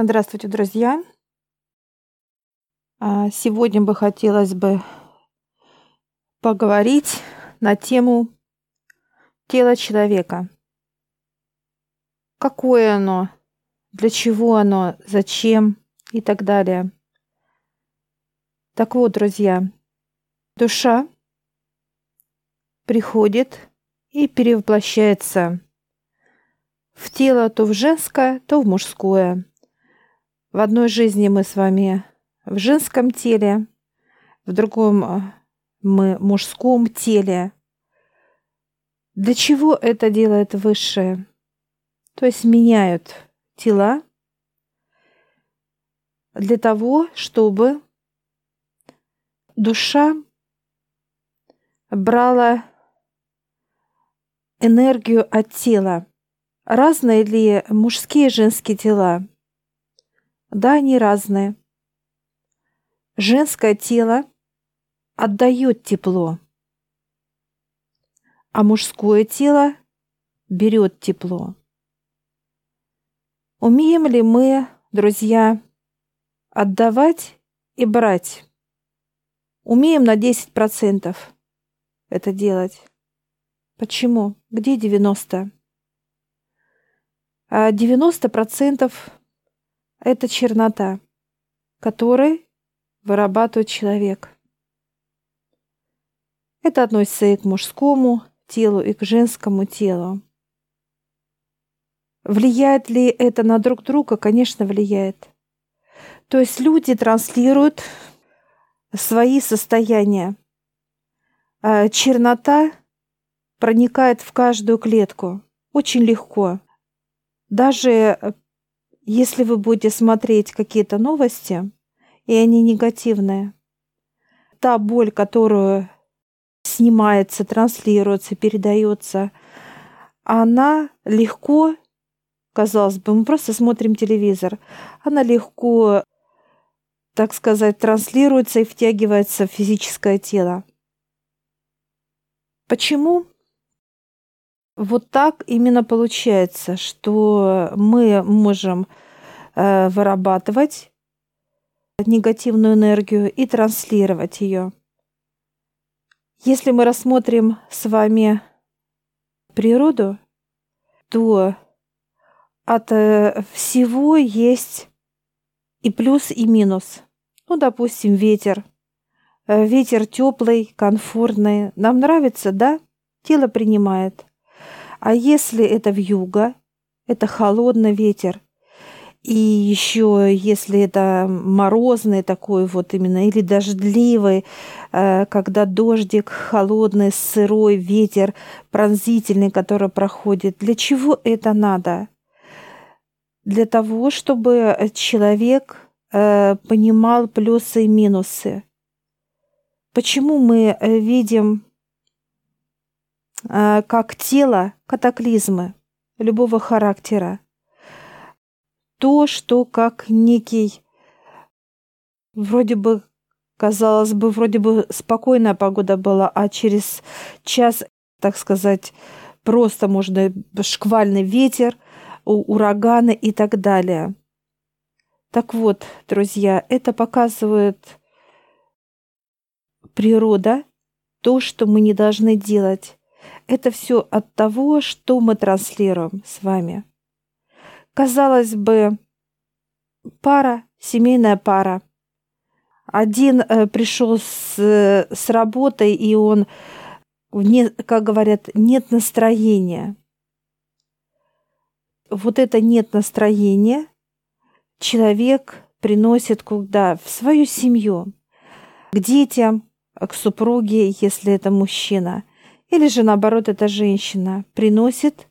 Здравствуйте, друзья! А, сегодня бы хотелось бы поговорить на тему тела человека. Какое оно, для чего оно, зачем и так далее. Так вот, друзья, душа приходит и перевоплощается в тело то в женское, то в мужское. В одной жизни мы с вами в женском теле, в другом э, мы мужском теле. Для чего это делает высшее? То есть меняют тела для того, чтобы душа брала энергию от тела. Разные ли мужские и женские тела? Да, они разные. Женское тело отдает тепло, а мужское тело берет тепло. Умеем ли мы, друзья, отдавать и брать? Умеем на 10% это делать. Почему? Где 90? А 90% это чернота, которой вырабатывает человек. Это относится и к мужскому телу, и к женскому телу. Влияет ли это на друг друга? Конечно, влияет. То есть люди транслируют свои состояния. А чернота проникает в каждую клетку очень легко. Даже если вы будете смотреть какие-то новости, и они негативные, та боль, которую снимается, транслируется, передается, она легко, казалось бы, мы просто смотрим телевизор, она легко, так сказать, транслируется и втягивается в физическое тело. Почему? Вот так именно получается, что мы можем э, вырабатывать негативную энергию и транслировать ее. Если мы рассмотрим с вами природу, то от э, всего есть и плюс, и минус. Ну, допустим, ветер. Э, ветер теплый, комфортный. Нам нравится, да? Тело принимает. А если это в юго, это холодный ветер. И еще, если это морозный такой вот именно, или дождливый, э, когда дождик, холодный, сырой ветер, пронзительный, который проходит, для чего это надо? Для того, чтобы человек э, понимал плюсы и минусы. Почему мы э, видим как тело катаклизмы любого характера. То, что как некий, вроде бы, казалось бы, вроде бы спокойная погода была, а через час, так сказать, просто можно шквальный ветер, ураганы и так далее. Так вот, друзья, это показывает природа, то, что мы не должны делать. Это все от того, что мы транслируем с вами. Казалось бы, пара, семейная пара. Один э, пришел с, с работы, и он, не, как говорят, нет настроения. Вот это нет настроения человек приносит куда? В свою семью, к детям, к супруге, если это мужчина. Или же наоборот, эта женщина приносит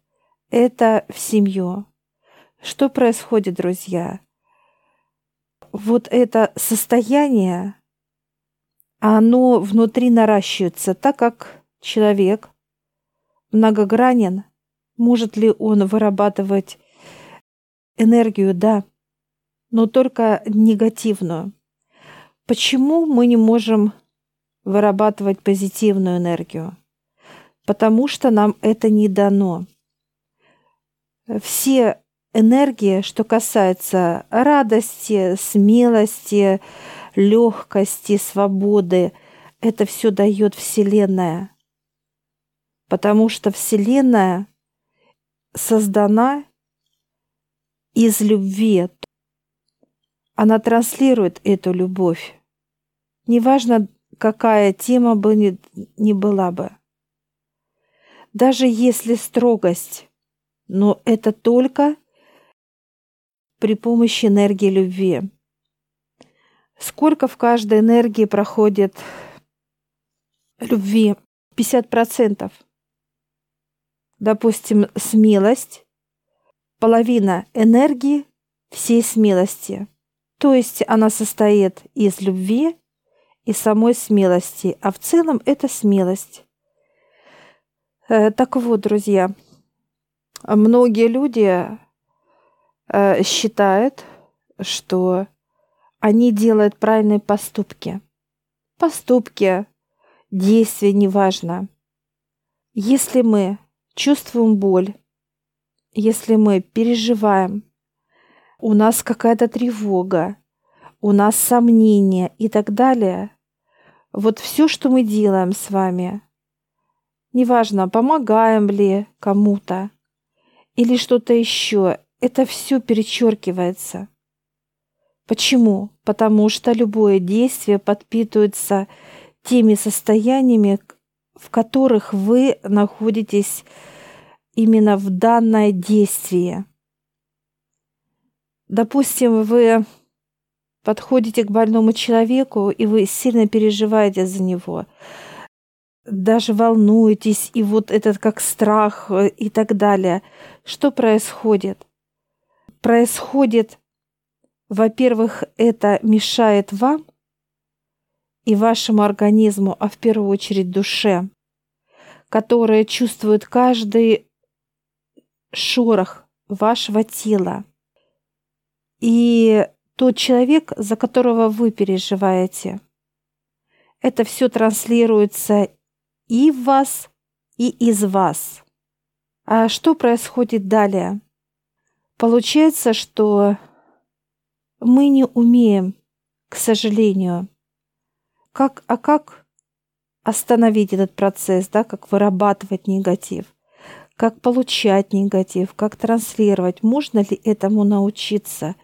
это в семью. Что происходит, друзья? Вот это состояние, оно внутри наращивается, так как человек многогранен. Может ли он вырабатывать энергию? Да, но только негативную. Почему мы не можем вырабатывать позитивную энергию? Потому что нам это не дано. Все энергии, что касается радости, смелости, легкости, свободы, это все дает Вселенная. Потому что Вселенная создана из любви. Она транслирует эту любовь. Неважно, какая тема бы ни, ни была бы. Даже если строгость, но это только при помощи энергии любви. Сколько в каждой энергии проходит любви? 50%. Допустим, смелость, половина энергии всей смелости. То есть она состоит из любви и самой смелости, а в целом это смелость. Э, так вот, друзья, многие люди э, считают, что они делают правильные поступки. Поступки, действия, неважно. Если мы чувствуем боль, если мы переживаем, у нас какая-то тревога, у нас сомнения и так далее, вот все, что мы делаем с вами, неважно, помогаем ли кому-то или что-то еще, это все перечеркивается. Почему? Потому что любое действие подпитывается теми состояниями, в которых вы находитесь именно в данное действие. Допустим, вы подходите к больному человеку, и вы сильно переживаете за него, даже волнуетесь, и вот этот как страх э, и так далее. Что происходит? Происходит, во-первых, это мешает вам и вашему организму, а в первую очередь душе, которая чувствует каждый шорох вашего тела. И тот человек, за которого вы переживаете, это все транслируется и в вас, и из вас. А что происходит далее? Получается, что мы не умеем, к сожалению, как, а как остановить этот процесс, да, как вырабатывать негатив, как получать негатив, как транслировать, можно ли этому научиться?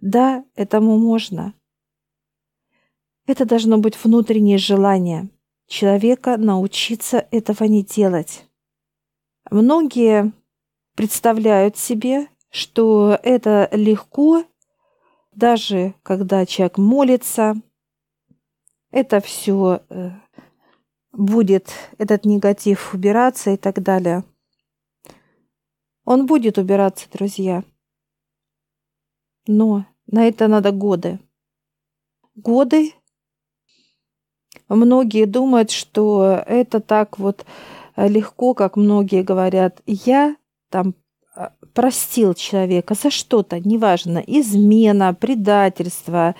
Да, этому можно. Это должно быть внутреннее желание человека научиться этого не делать. Многие представляют себе, что это легко, даже когда человек молится, это все э, будет, этот негатив убираться и так далее. Он будет убираться, друзья. Но на это надо годы. Годы. Многие думают, что это так вот легко, как многие говорят. Я там а, простил человека за что-то, неважно, измена, предательство,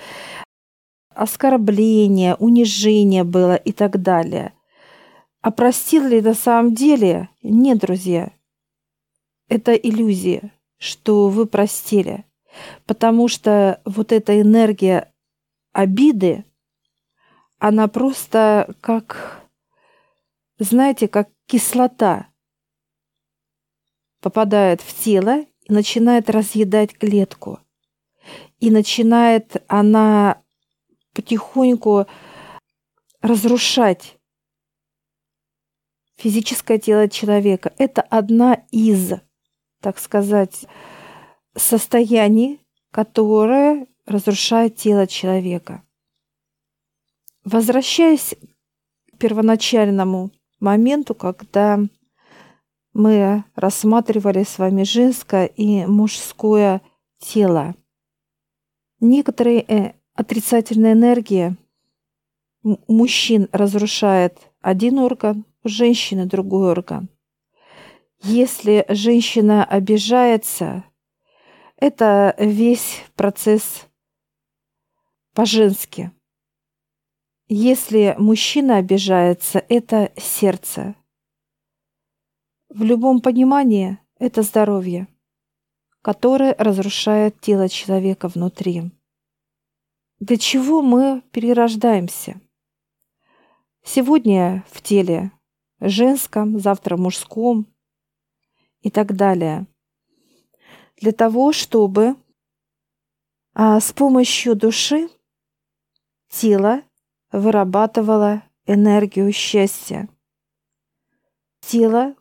оскорбление, унижение было и так далее. А простил ли на самом деле? Нет, друзья. Это иллюзия, что вы простили. Потому что вот эта энергия обиды, она просто как, знаете, как кислота попадает в тело и начинает разъедать клетку. И начинает она потихоньку разрушать физическое тело человека. Это одна из, так сказать, состояний, которое разрушает тело человека. Возвращаясь к первоначальному моменту, когда мы рассматривали с вами женское и мужское тело. Некоторые э, отрицательные энергии мужчин разрушает один орган, у женщины другой орган. Если женщина обижается, это весь процесс по-женски. Если мужчина обижается, это сердце. В любом понимании это здоровье. который разрушает тело человека внутри. Для чего мы перерождаемся? Сегодня в теле женском, завтра мужском и так далее. Для того, чтобы а, с помощью души тело вырабатывало энергию счастья. Тело,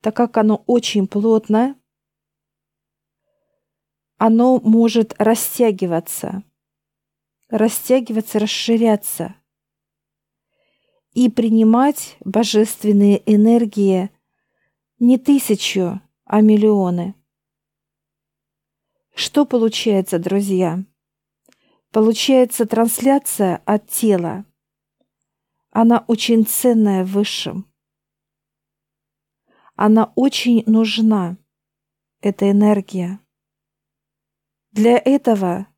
так как оно очень плотное, оно может растягиваться, растягиваться, расширяться и принимать божественные энергии не тысячу, а миллионы. Что получается, друзья? Получается трансляция от тела. Она очень ценная в высшем. Она очень нужна, эта энергия. Для этого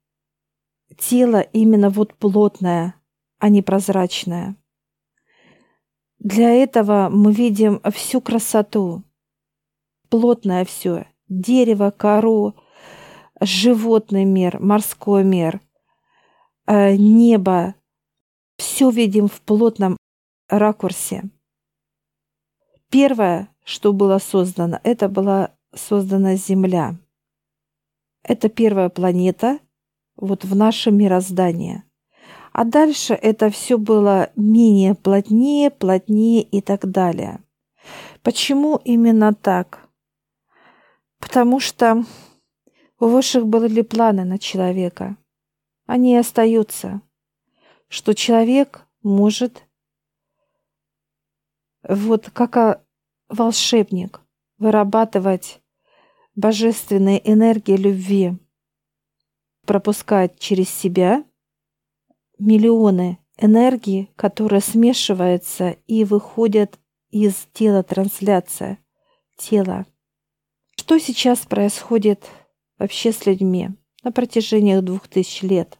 тело именно вот плотное, а не прозрачное. Для этого мы видим всю красоту. Плотное все. Дерево, кору, животный мир, морской мир, небо. Все видим в плотном ракурсе. Первое, что было создано, это была создана Земля. Это первая планета вот в нашем мироздании. А дальше это все было менее плотнее, плотнее и так далее. Почему именно так? Потому что у высших были планы на человека. Они остаются. Что человек может, вот как волшебник, вырабатывать божественные энергии любви, пропускать через себя миллионы энергии, которые смешиваются и выходят из тела трансляция тела. Что сейчас происходит вообще с людьми на протяжении двух тысяч лет.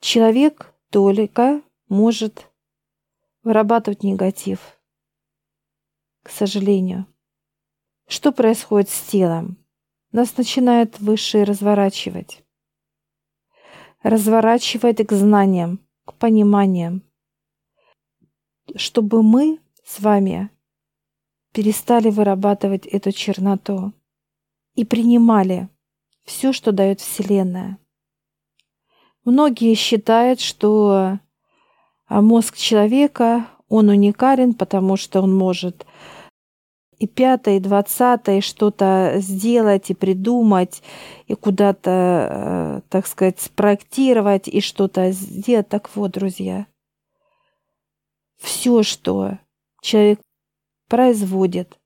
Человек только может вырабатывать негатив. К сожалению. Что происходит с телом? Нас начинает высшее разворачивать. Разворачивать к знаниям, к пониманиям. Чтобы мы с вами перестали вырабатывать эту черноту и принимали все, что дает Вселенная. Многие считают, что а, мозг человека, он уникален, потому что он может и пятое, и двадцатое что-то сделать и придумать, и куда-то, э, так сказать, спроектировать и что-то сделать. Так вот, друзья, все, что человек производит,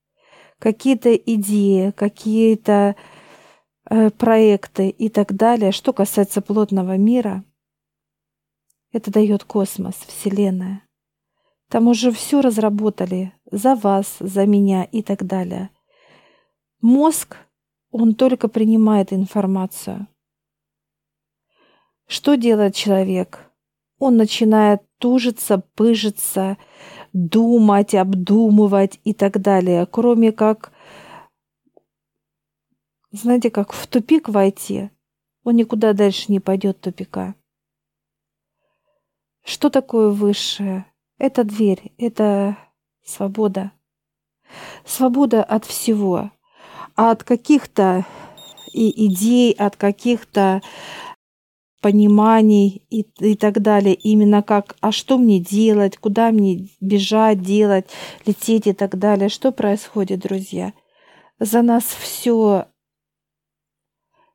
какие-то идеи, какие-то проекты и так далее, что касается плотного мира, это дает космос, Вселенная. Там уже все разработали за вас, за меня и так далее. Мозг, он только принимает информацию. Что делает человек? Он начинает тужиться, пыжиться, думать, обдумывать и так далее, кроме как, знаете, как в тупик войти, он никуда дальше не пойдет тупика. Что такое высшее? Это дверь, это свобода. Свобода от всего. А от каких-то и идей, от каких-то пониманий и, и так далее. Именно как, а что мне делать, куда мне бежать, делать, лететь и так далее. Что происходит, друзья? За нас все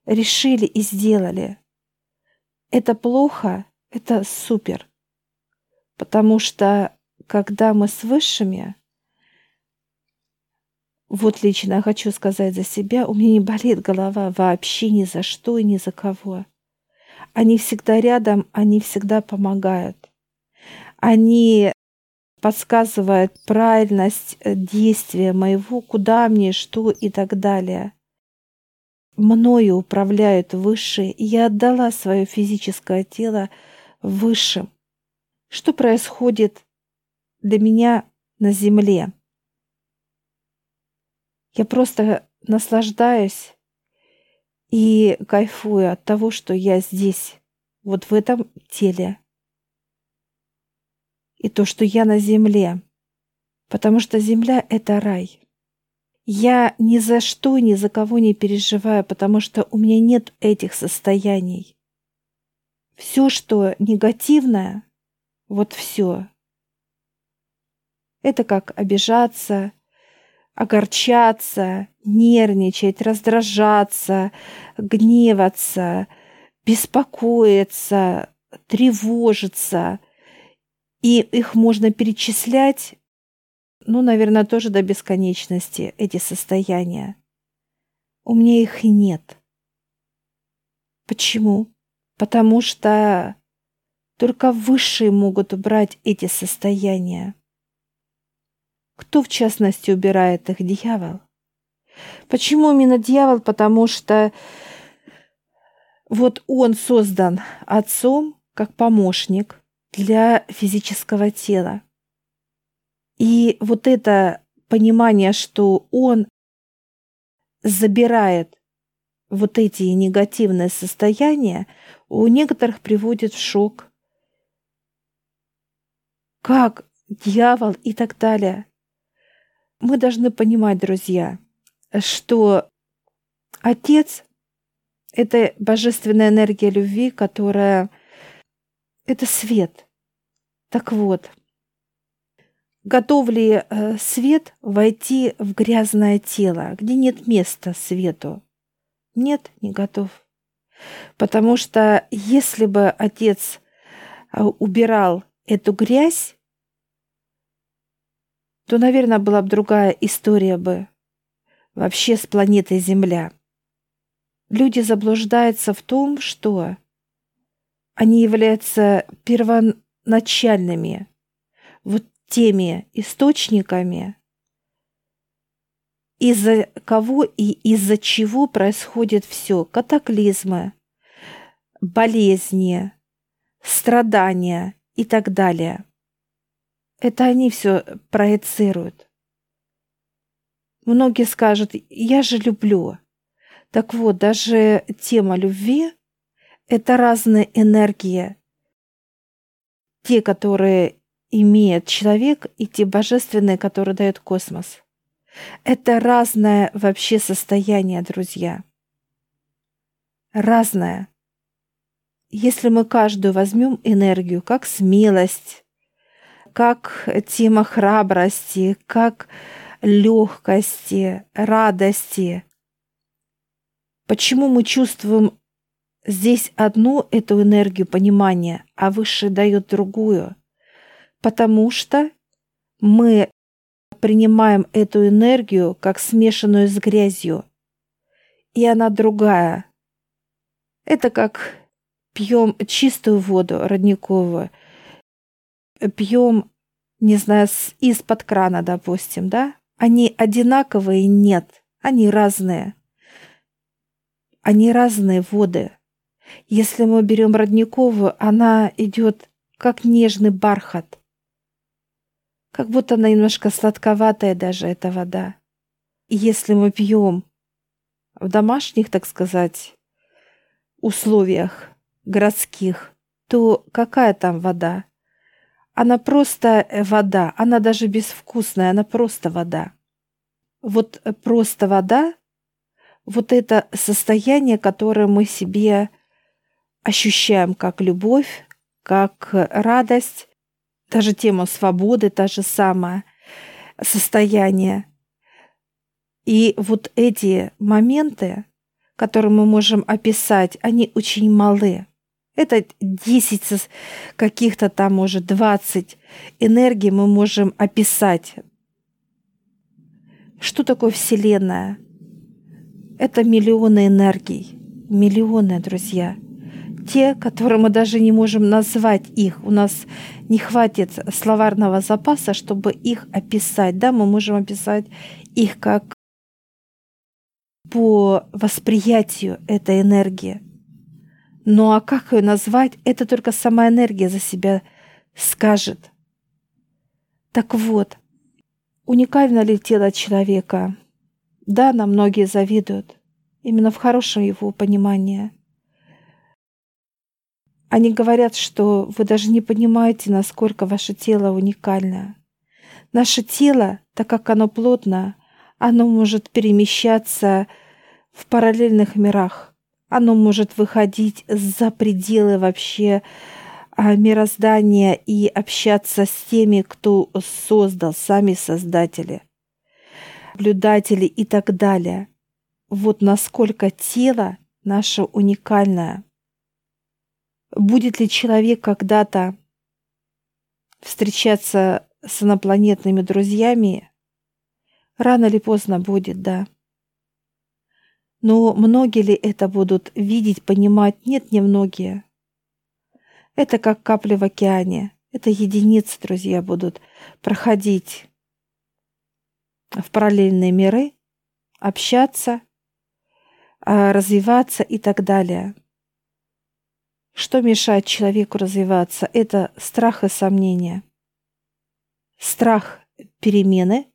решили и сделали. Это плохо, это супер. Потому что когда мы с высшими, вот лично я хочу сказать за себя, у меня не болит голова вообще ни за что и ни за кого. Они всегда рядом, они всегда помогают. Они подсказывают правильность э, действия моего, куда мне, что и так далее. Мною управляют высшие, и я отдала свое физическое тело высшим. Что происходит для меня на земле? Я просто наслаждаюсь и кайфую от того, что я здесь, вот в этом теле. И то, что я на земле. Потому что земля — это рай. Я ни за что, ни за кого не переживаю, потому что у меня нет этих состояний. Все, что негативное, вот все. Это как обижаться, огорчаться, нервничать, раздражаться, гневаться, беспокоиться, тревожиться. И их можно перечислять, ну, наверное, тоже до бесконечности, эти состояния. У меня их и нет. Почему? Потому что только высшие могут убрать эти состояния. Кто, в частности, убирает их? Дьявол. Почему именно дьявол? Потому что вот он создан отцом как помощник для физического тела. И вот это понимание, что он забирает вот эти негативные состояния, у некоторых приводит в шок. Как дьявол и так далее. Мы должны понимать, друзья, что Отец — это божественная энергия любви, которая — это свет. Так вот, готов ли э, свет войти в грязное тело, где нет места свету? Нет, не готов. Потому что если бы Отец э, убирал эту грязь, то, наверное, была бы другая история бы вообще с планетой Земля. Люди заблуждаются в том, что они являются первоначальными, вот теми источниками, из-за кого и из-за чего происходит все. Катаклизмы, болезни, страдания и так далее. Это они все проецируют. Многие скажут, я же люблю. Так вот, даже тема любви – это разные энергии. Те, которые имеет человек, и те божественные, которые дает космос. Это разное вообще состояние, друзья. Разное. Если мы каждую возьмем энергию, как смелость, как тема храбрости, как легкости, радости. Почему мы чувствуем здесь одну эту энергию понимания, а выше дает другую? Потому что мы принимаем эту энергию как смешанную с грязью, и она другая. Это как пьем чистую воду родниковую, пьем, не знаю, из-под крана, допустим, да? Они одинаковые? Нет. Они разные. Они разные воды. Если мы берем родниковую, она идет как нежный бархат. Как будто она немножко сладковатая даже, эта вода. И если мы пьем в домашних, так сказать, условиях городских, то какая там вода? Она просто э, вода, она даже безвкусная, она просто вода. Вот э, просто вода, вот это состояние, которое мы себе ощущаем как любовь, как радость, даже тема свободы, та же самое состояние. И вот эти моменты, которые мы можем описать, они очень малы. Это 10 каких-то там, может, 20 энергий мы можем описать. Что такое Вселенная? Это миллионы энергий. Миллионы, друзья. Те, которые мы даже не можем назвать их. У нас не хватит словарного запаса, чтобы их описать. Да, мы можем описать их как по восприятию этой энергии. Ну а как ее назвать, это только сама энергия за себя скажет. Так вот, уникально ли тело человека? Да, нам многие завидуют. именно в хорошем его понимании. Они говорят, что вы даже не понимаете, насколько ваше тело уникально. Наше тело, так как оно плотно, оно может перемещаться в параллельных мирах. Оно может выходить за пределы вообще а, мироздания и общаться с теми, кто создал, сами создатели, наблюдатели и так далее. Вот насколько тело наше уникальное. Будет ли человек когда-то встречаться с инопланетными друзьями, рано или поздно будет, да. Но многие ли это будут видеть, понимать? Нет, не многие. Это как капли в океане. Это единицы, друзья, будут проходить в параллельные миры, общаться, а, развиваться и так далее. Что мешает человеку развиваться? Это страх и сомнения. Страх перемены,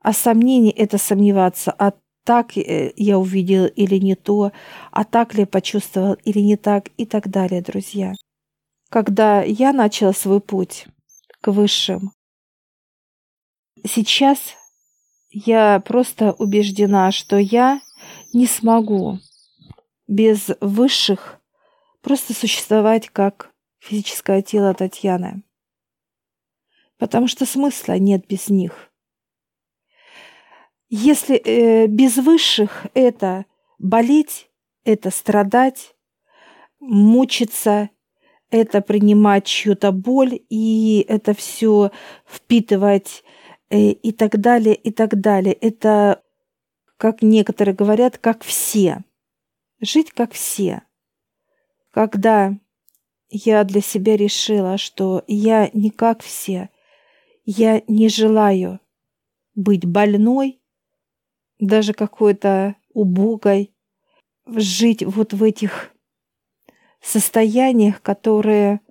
а сомнение – это сомневаться, а так э, я увидел или не то, а так ли почувствовал или не так и так далее, друзья. Когда я начала свой путь к высшим, сейчас я просто убеждена, что я не смогу без высших просто существовать как физическое тело Татьяны. Потому что смысла нет без них. Если э, без высших это болеть, это страдать, мучиться, это принимать чью-то боль и это все впитывать э, и так далее, и так далее. Это, как некоторые говорят, как все. Жить как все. Когда я для себя решила, что я не как все, я не желаю быть больной, даже какой-то убогой, жить вот в этих состояниях, которые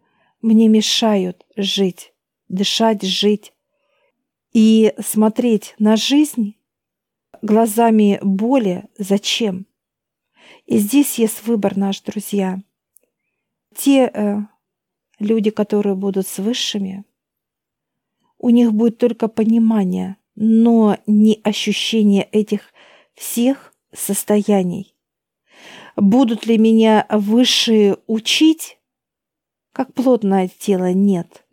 мне мешают жить, дышать, жить и смотреть на жизнь глазами боли зачем? И здесь есть выбор наш, друзья. Те э, люди, которые будут с высшими, у них будет только понимание, но не ощущение этих всех состояний. Будут ли меня высшие учить? Как плотное тело нет.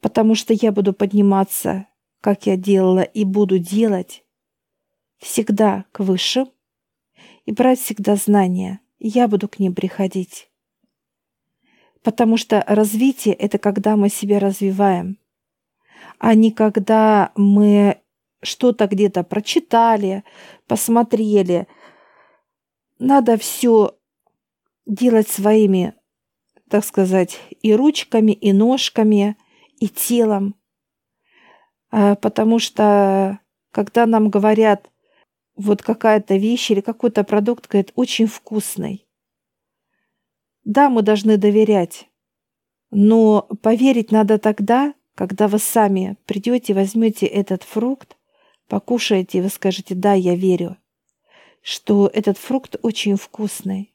Потому что я буду подниматься, как я делала и буду делать, всегда к высшим и брать всегда знания. Я буду к ним приходить. Потому что развитие — это когда мы себя развиваем, а не когда мы что-то где-то прочитали, посмотрели — надо все делать своими, так сказать, и ручками, и ножками, и телом. А, потому что когда нам говорят, вот какая-то вещь или какой-то продукт, говорит, очень вкусный. Да, мы должны доверять, но поверить надо тогда, когда вы сами придете, возьмете этот фрукт, покушаете, и вы скажете, да, я верю что этот фрукт очень вкусный.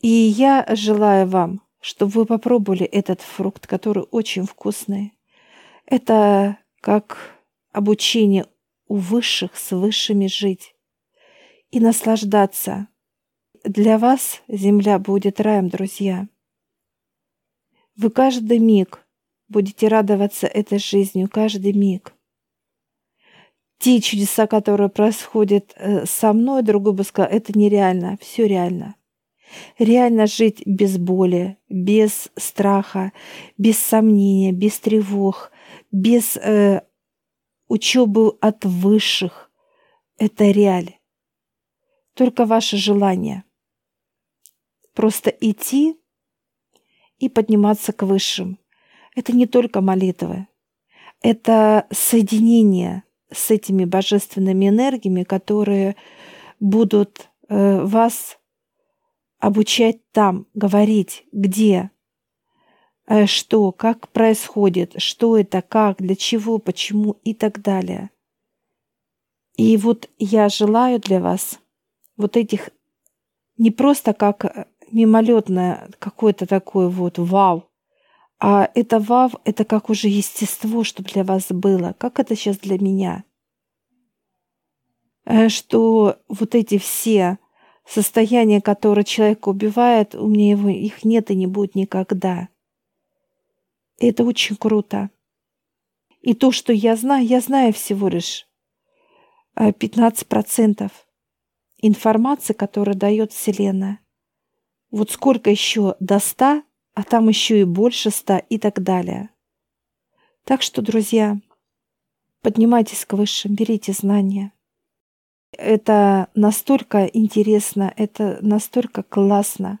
И я желаю вам, чтобы вы попробовали этот фрукт, который очень вкусный. Это как обучение у высших с высшими жить и наслаждаться. Для вас земля будет раем, друзья. Вы каждый миг будете радоваться этой жизнью, каждый миг те чудеса, которые происходят э, со мной, другой бы сказал, это нереально, все реально. Реально жить без боли, без страха, без сомнения, без тревог, без э, учебы от высших. Это реаль. Только ваше желание. Просто идти и подниматься к высшим. Это не только молитвы. Это соединение – с этими божественными энергиями, которые будут э, вас обучать там, говорить, где, э, что, как происходит, что это, как, для чего, почему и так далее. И вот я желаю для вас вот этих не просто как мимолетное какое-то такое вот вау, а это вау, это как уже естество, чтобы для вас было. Как это сейчас для меня? Э, что вот эти все состояния, которые человек убивает, у меня его, их нет и не будет никогда. И это очень круто. И то, что я знаю, я знаю всего лишь 15% э, информации, которую дает Вселенная. Вот сколько еще до 100, а там еще и больше 100 и так далее. Так что, друзья, поднимайтесь к высшим, берите знания. Это настолько интересно, это настолько классно,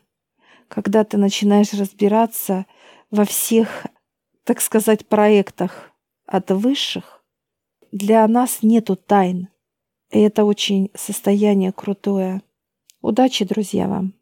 когда ты начинаешь разбираться во всех, так сказать, проектах от высших. Для нас нету тайн. И это очень состояние крутое. Удачи, друзья, вам!